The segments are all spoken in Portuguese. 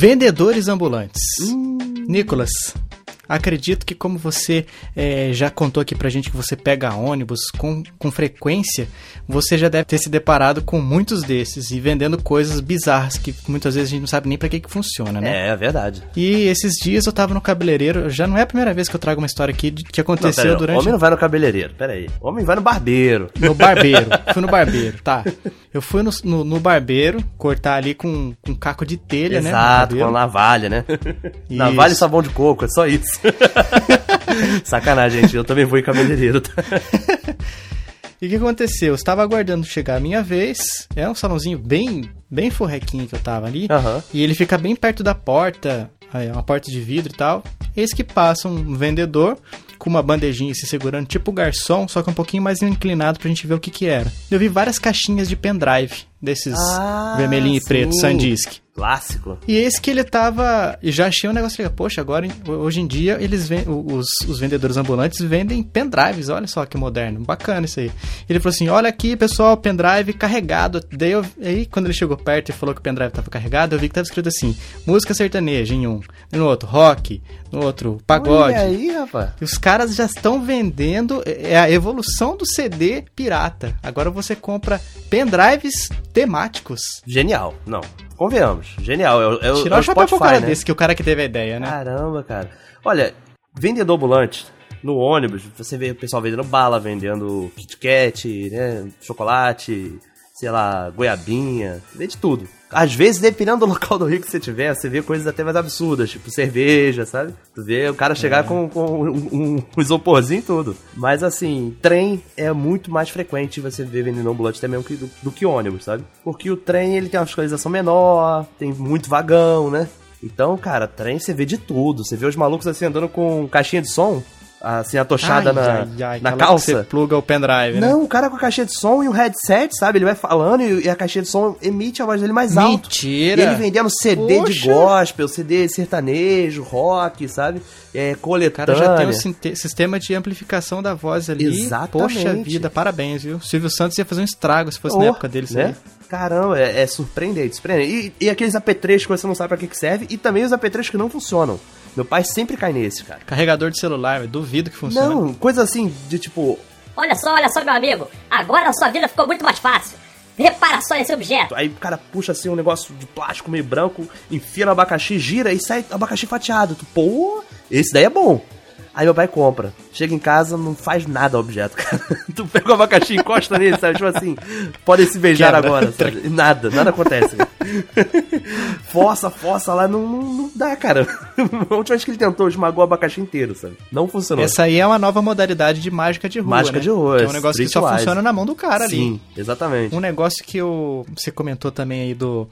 Vendedores ambulantes. Nicolas, acredito que como você é, já contou aqui pra gente que você pega ônibus com, com frequência, você já deve ter se deparado com muitos desses e vendendo coisas bizarras que muitas vezes a gente não sabe nem pra que que funciona, né? É, é verdade. E esses dias eu tava no cabeleireiro, já não é a primeira vez que eu trago uma história aqui de- que Não, aconteceu pera aí, durante... Homem não vai no cabeleireiro, pera aí. Homem vai no barbeiro. No barbeiro. Fui no barbeiro, tá. Eu fui no, no, no barbeiro cortar ali com, com caco de telha, né? no Exato, com a navalha, né? Isso. navalha e sabão de coco, é só isso. Sacanagem, gente. Eu também vou em cabeleireiro. tá? E o que aconteceu? Eu estava aguardando chegar a minha vez. É um salãozinho bem, bem forrequinho que eu tava ali. Aham. E ele fica bem perto da porta, aí, uma porta de vidro e tal. Eis que passa um vendedor com uma bandejinha se segurando, tipo garçom, só que um pouquinho mais inclinado pra gente ver o que que era. Eu vi várias caixinhas de pendrive, desses Ah, vermelhinho e preto, sim. Sandisk. Clássico. E esse que ele tava. e Já achei um negócio legal. Poxa, agora, hoje em dia, eles ven- os, os vendedores ambulantes vendem pendrives. Olha só que moderno. Bacana isso aí. Ele falou assim: Olha aqui, pessoal, pendrive carregado. Daí, eu- aí, quando ele chegou perto e falou que o pendrive tava carregado, eu vi que tava escrito assim: música sertaneja em um. No outro, rock. No outro, pagode. Olha aí, rapaz. E os caras já estão vendendo, é a evolução do CD pirata. Agora você compra pendrives temáticos. Genial. Não, convenhamos. Genial. É, é, o- Tirar é o chapéu pro cara né? desse, que o cara que teve a ideia, né? Caramba, cara. Olha, vendedor ambulante no ônibus, você vê o pessoal vendendo bala, vendendo Kit Kat, né, chocolate, sei lá, goiabinha, vê de tudo. Às vezes, dependendo do local do Rio que você tiver, você vê coisas até mais absurdas, tipo cerveja, sabe? Tu vê o cara chegar com, com um, um, um isoporzinho e tudo. Mas assim, trem é muito mais frequente você ver vendendo ambulante até mesmo que do, do que ônibus, sabe? Porque o trem, ele tem uma fiscalização menor, tem muito vagão, né? Então, cara, trem você vê de tudo. Você vê os malucos assim andando com caixinha de som, assim, atochada Ai, na, ai, ai, na que calça. Você pluga o pendrive, né? Não, o cara com a caixinha de som e o headset, sabe? Ele vai falando e, a caixinha de som emite a voz dele mais alto. Mentira! Ele vendendo CD de Poxa! gospel, CD sertanejo, rock, sabe? É, O coletânea. cara já tem o sistema de amplificação da voz ali. Exatamente. Poxa vida, parabéns, viu? Silvio Santos ia fazer um estrago se fosse Oh, na época dele, né? Caramba, é, é surpreendente, surpreendente. E, e aqueles apetrechos que você não sabe pra que, que serve, e também os apetrechos que não funcionam. Meu pai sempre cai nesse, cara. Carregador de celular, eu duvido que funcione. Não, coisa assim, de tipo, Olha só, olha só, meu amigo. Agora a sua vida ficou muito mais fácil. Repara só esse objeto. Aí o cara puxa assim um negócio de plástico meio branco, enfia no abacaxi, gira e sai abacaxi fatiado. Tu, pô, esse daí é bom. Aí meu pai compra. Chega em casa, não faz nada ao objeto, cara. tu pega o abacaxi e encosta nele, sabe? Tipo assim, podem se beijar Quebra. agora, sabe? E Nada, nada acontece. força, força lá, não, não, não dá, cara. A última vez que ele tentou, esmagou o abacaxi inteiro, sabe? Não funcionou. Essa aí é uma nova modalidade de mágica de rua, Mágica né? de rua, Que é um negócio que só funciona na mão do cara ali. Sim, exatamente. Um negócio que eu, você comentou também aí do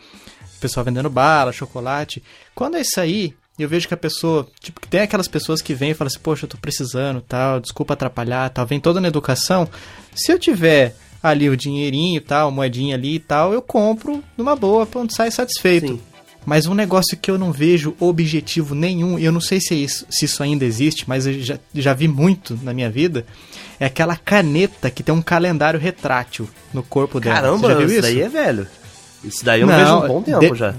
pessoal vendendo bala, chocolate. Quando é isso aí, eu vejo que a pessoa, tipo, que tem aquelas pessoas que vêm e falam assim, poxa, eu tô precisando, tal, desculpa atrapalhar, tal, vem toda na educação. Se eu tiver ali o dinheirinho, tal, moedinha ali e tal, eu compro numa boa, pronto, sai satisfeito. Sim. Mas um negócio que eu não vejo objetivo nenhum, e eu não sei se, é isso, se isso ainda existe, mas eu já, já vi muito na minha vida, é aquela caneta que tem um calendário retrátil no corpo dela. Caramba, isso isso? daí é velho. Isso daí eu não, Não, vejo um bom tempo de- já.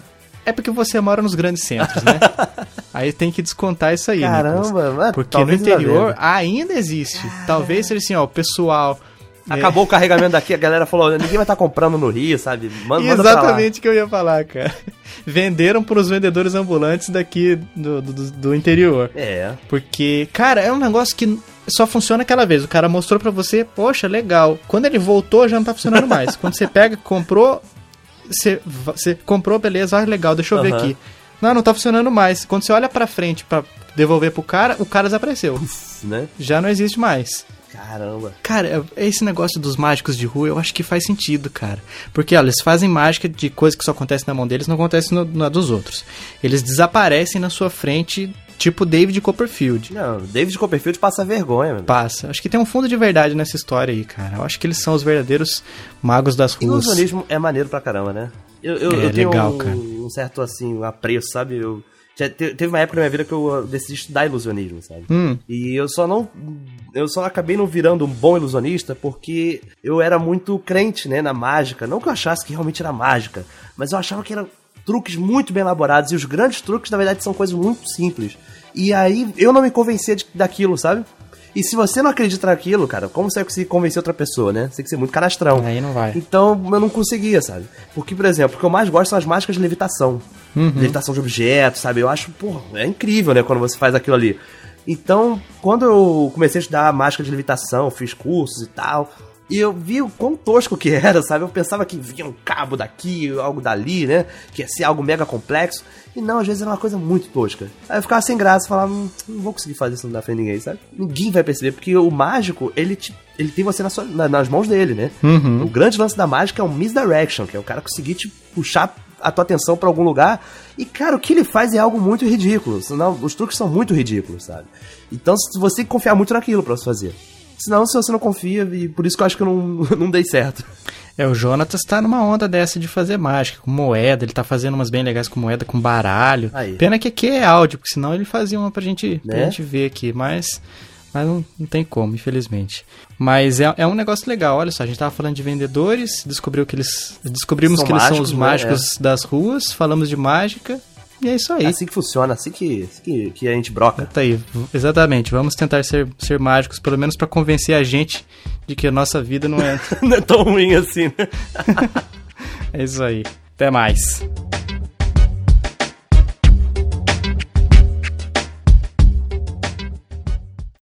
É porque você mora nos grandes centros, né? aí tem que descontar isso aí, Caramba, mano, Porque no interior ainda existe. Talvez seja assim, ó, o pessoal... né? Acabou o carregamento daqui, a galera falou, ninguém vai estar comprando no Rio, sabe? Manda. Exatamente o que eu ia falar, cara. Venderam para os vendedores ambulantes daqui do, do, do interior. É. Porque, cara, é um negócio que só funciona aquela vez. O cara mostrou pra você, poxa, legal. Quando ele voltou, já não tá funcionando mais. Quando você pega, comprou, você, você comprou, beleza, ah, legal, deixa eu ver Aham. aqui. Não, não tá funcionando mais. Quando você olha pra frente pra devolver pro cara, o cara desapareceu. Né? Já não existe mais. Caramba. Cara, esse negócio dos mágicos de rua, eu acho que faz sentido, cara. Porque, olha, eles fazem mágica de coisa que só acontece na mão deles, não acontece no- na dos outros. Eles desaparecem na sua frente, tipo David Copperfield. Não, David Copperfield passa vergonha, mano. Passa. Acho que tem um fundo de verdade nessa história aí, cara. Eu acho que eles são os verdadeiros magos das ruas. Ilusionismo é maneiro pra caramba, né? Eu, eu, É, eu legal, um, cara. Um certo, assim, apreço, sabe? Eu, já te- teve uma época na minha vida que eu decidi estudar ilusionismo, sabe? Hum. E eu só não. Eu só acabei não virando um bom ilusionista porque eu era muito crente, né, na mágica. Não que eu achasse que realmente era mágica, mas eu achava que era truques muito bem elaborados. E os grandes truques, na verdade, são coisas muito simples. E aí eu não me convencia de, daquilo, sabe? E se você não acredita naquilo, cara, como você vai conseguir convencer outra pessoa, né? Você tem que ser muito canastrão. Aí não vai. Então eu não conseguia, sabe? Porque, por exemplo, o que eu mais gosto são as mágicas de levitação. Uhum. Levitação de objetos, sabe? Eu acho, pô, é incrível, né? Quando você faz aquilo ali. Então, quando eu comecei a estudar mágica de levitação, fiz cursos e tal, e eu vi o quão tosco que era, sabe? Eu pensava que vinha um cabo daqui, algo dali, né? Que ia ser algo mega complexo. E não, às vezes era uma coisa muito tosca. Aí eu ficava sem graça, falava, não, não vou conseguir fazer isso, não dá pra ninguém, sabe? Ninguém vai perceber, porque o mágico, ele, te, ele tem você na sua, na, nas mãos dele, né? Uhum. O grande lance da mágica é o misdirection, que é o cara conseguir te puxar a tua atenção para algum lugar. E, cara, o que ele faz é algo muito ridículo. Senão, os truques são muito ridículos, sabe? Então, você tem que confiar muito naquilo para você fazer. Senão, se você não confia, e por isso que eu acho que eu não, não dei certo. É, o Jonatas tá numa onda dessa de fazer mágica, com moeda, ele tá fazendo umas bem legais com moeda, com baralho. Aí. Pena que aqui é áudio, porque senão ele fazia uma pra gente, pra Né? gente ver aqui, mas, mas não, não tem como, infelizmente. Mas é, é um negócio legal, olha só, a gente tava falando de vendedores, descobriu que eles, descobrimos São que eles são mágicos, os né? mágicos das ruas, falamos de mágica, e é isso aí. É assim que funciona, assim que, assim que, que a gente broca. Tá aí, exatamente. Vamos tentar ser, ser mágicos, pelo menos pra convencer a gente de que a nossa vida não é. não é tão ruim assim, né? é isso aí. Até mais.